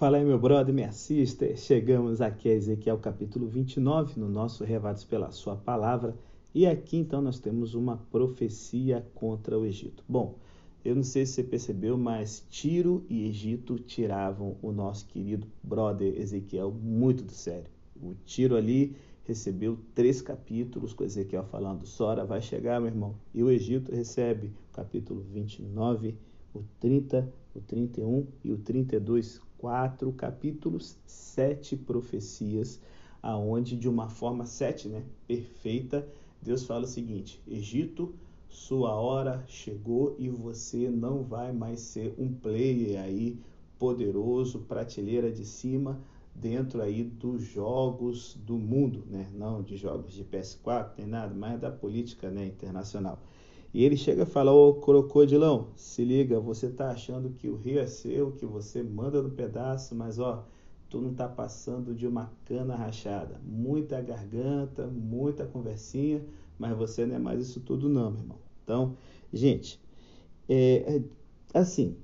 Fala aí, meu brother, me assista. Chegamos aqui a Ezequiel capítulo 29, no nosso Revados pela Sua Palavra. E aqui então nós temos uma profecia contra o Egito. Bom, eu não sei se você percebeu, mas Tiro e Egito tiravam o nosso querido brother Ezequiel muito do sério. O Tiro ali recebeu três capítulos com Ezequiel falando: Sora vai chegar, meu irmão. E o Egito recebe o capítulo 29, o 30, o 31 e o 32, quatro capítulos, sete profecias, aonde de uma forma sete, né, perfeita, Deus fala o seguinte: Egito, sua hora chegou e você não vai mais ser um player aí poderoso, prateleira de cima dentro aí dos jogos do mundo, né? Não de jogos de PS4, nem nada, mas da política, né, internacional. E ele chega e fala: Ô crocodilão, se liga, você tá achando que o rio é seu, que você manda no pedaço, mas ó, tu não tá passando de uma cana rachada. Muita garganta, muita conversinha, mas você não é mais isso tudo, não, meu irmão. Então, gente, é, é, assim,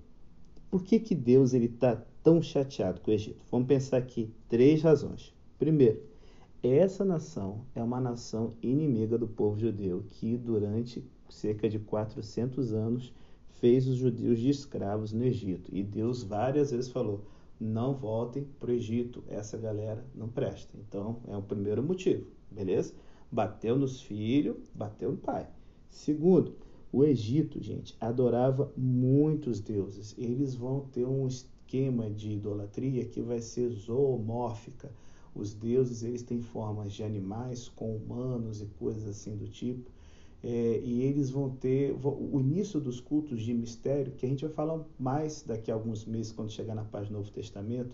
por que, que Deus ele tá tão chateado com o Egito? Vamos pensar aqui três razões. Primeiro, essa nação é uma nação inimiga do povo judeu que durante cerca de 400 anos, fez os judeus de escravos no Egito. E Deus várias vezes falou: não voltem para o Egito, essa galera não presta. Então, é o primeiro motivo, beleza? Bateu nos filhos, bateu no pai. Segundo, o Egito, gente, adorava muitos deuses. Eles vão ter um esquema de idolatria que vai ser zoomórfica. Os deuses eles têm formas de animais com humanos e coisas assim do tipo é, e eles vão ter o início dos cultos de mistério, que a gente vai falar mais daqui a alguns meses, quando chegar na página do Novo Testamento,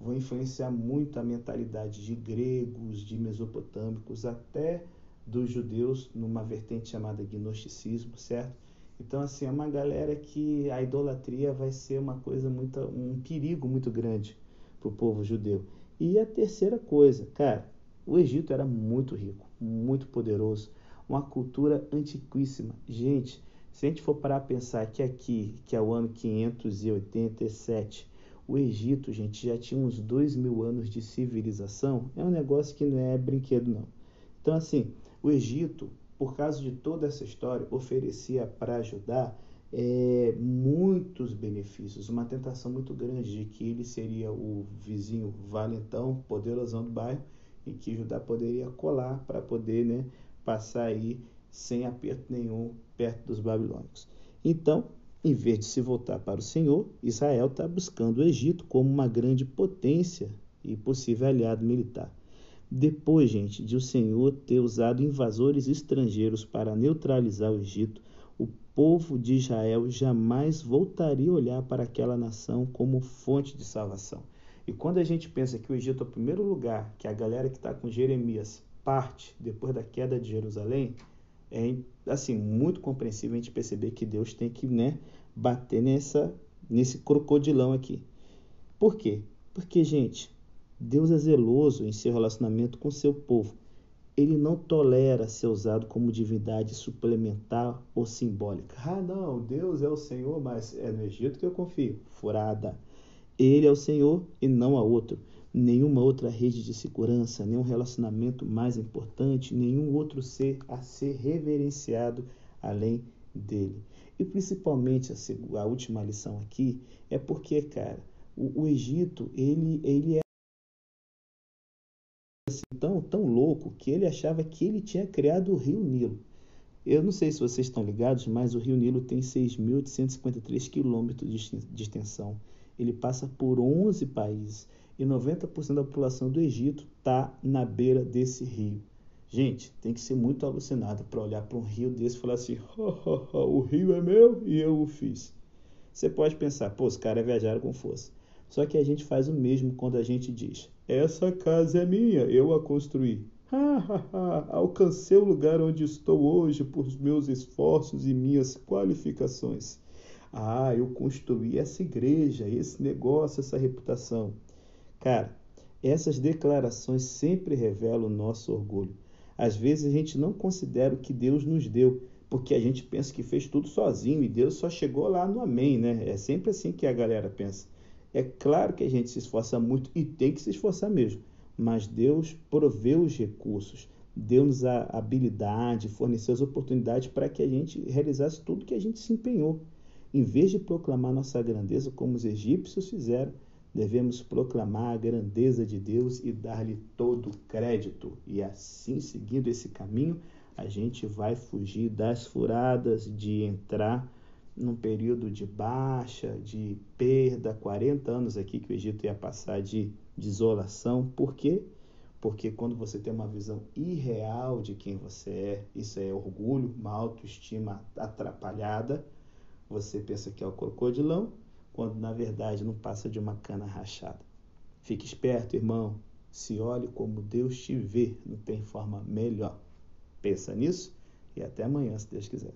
vão influenciar muito a mentalidade de gregos, de mesopotâmicos, até dos judeus, numa vertente chamada gnosticismo, certo? Então, assim, é uma galera que a idolatria vai ser uma coisa muito, um perigo muito grande para o povo judeu. E a terceira coisa, cara, o Egito era muito rico, muito poderoso uma cultura antiquíssima. Gente, se a gente for parar a pensar que aqui, que é o ano 587, o Egito, gente, já tinha uns dois mil anos de civilização, é um negócio que não é brinquedo, não. Então, assim, o Egito, por causa de toda essa história, oferecia para ajudar é, muitos benefícios, uma tentação muito grande de que ele seria o vizinho valentão, poderosão do bairro, e que Judá poderia colar para poder né, passar aí sem aperto nenhum perto dos babilônicos. Então, em vez de se voltar para o Senhor, Israel está buscando o Egito como uma grande potência e possível aliado militar. Depois, gente, de o Senhor ter usado invasores estrangeiros para neutralizar o Egito, o povo de Israel jamais voltaria a olhar para aquela nação como fonte de salvação. E quando a gente pensa que o Egito é o primeiro lugar que a galera que está com Jeremias parte depois da queda de Jerusalém, é assim muito compreensível a gente perceber que Deus tem que né, bater nessa nesse crocodilão aqui. Por quê? Porque, gente, Deus é zeloso em seu relacionamento com seu povo. Ele não tolera ser usado como divindade suplementar ou simbólica. Ah, não, Deus é o Senhor, mas é no Egito que eu confio. Furada. Ele é o Senhor e não há outro nenhuma outra rede de segurança, nenhum relacionamento mais importante, nenhum outro ser a ser reverenciado além dele. E principalmente a, a última lição aqui é porque, cara, o, o Egito, ele, ele é assim, tão, tão louco que ele achava que ele tinha criado o rio Nilo. Eu não sei se vocês estão ligados, mas o rio Nilo tem 6.853 quilômetros de extensão. Ele passa por 11 países e 90% da população do Egito está na beira desse rio. Gente, tem que ser muito alucinado para olhar para um rio desse e falar assim: o rio é meu e eu o fiz. Você pode pensar, pô, os caras viajaram com força. Só que a gente faz o mesmo quando a gente diz: essa casa é minha, eu a construí. Alcancei o lugar onde estou hoje por meus esforços e minhas qualificações. Ah, eu construí essa igreja, esse negócio, essa reputação. Cara, essas declarações sempre revelam o nosso orgulho. Às vezes a gente não considera o que Deus nos deu, porque a gente pensa que fez tudo sozinho e Deus só chegou lá no amém, né? É sempre assim que a galera pensa. É claro que a gente se esforça muito e tem que se esforçar mesmo, mas Deus proveu os recursos, deu-nos a habilidade, forneceu as oportunidades para que a gente realizasse tudo que a gente se empenhou. Em vez de proclamar nossa grandeza como os egípcios fizeram, devemos proclamar a grandeza de Deus e dar-lhe todo o crédito. E assim, seguindo esse caminho, a gente vai fugir das furadas de entrar num período de baixa, de perda, 40 anos aqui que o Egito ia passar de, de isolação. Por quê? Porque quando você tem uma visão irreal de quem você é, isso é orgulho, uma autoestima atrapalhada, você pensa que é o crocodilão, quando na verdade não passa de uma cana rachada. Fique esperto, irmão. Se olhe como Deus te vê, não tem forma melhor. Pensa nisso e até amanhã, se Deus quiser.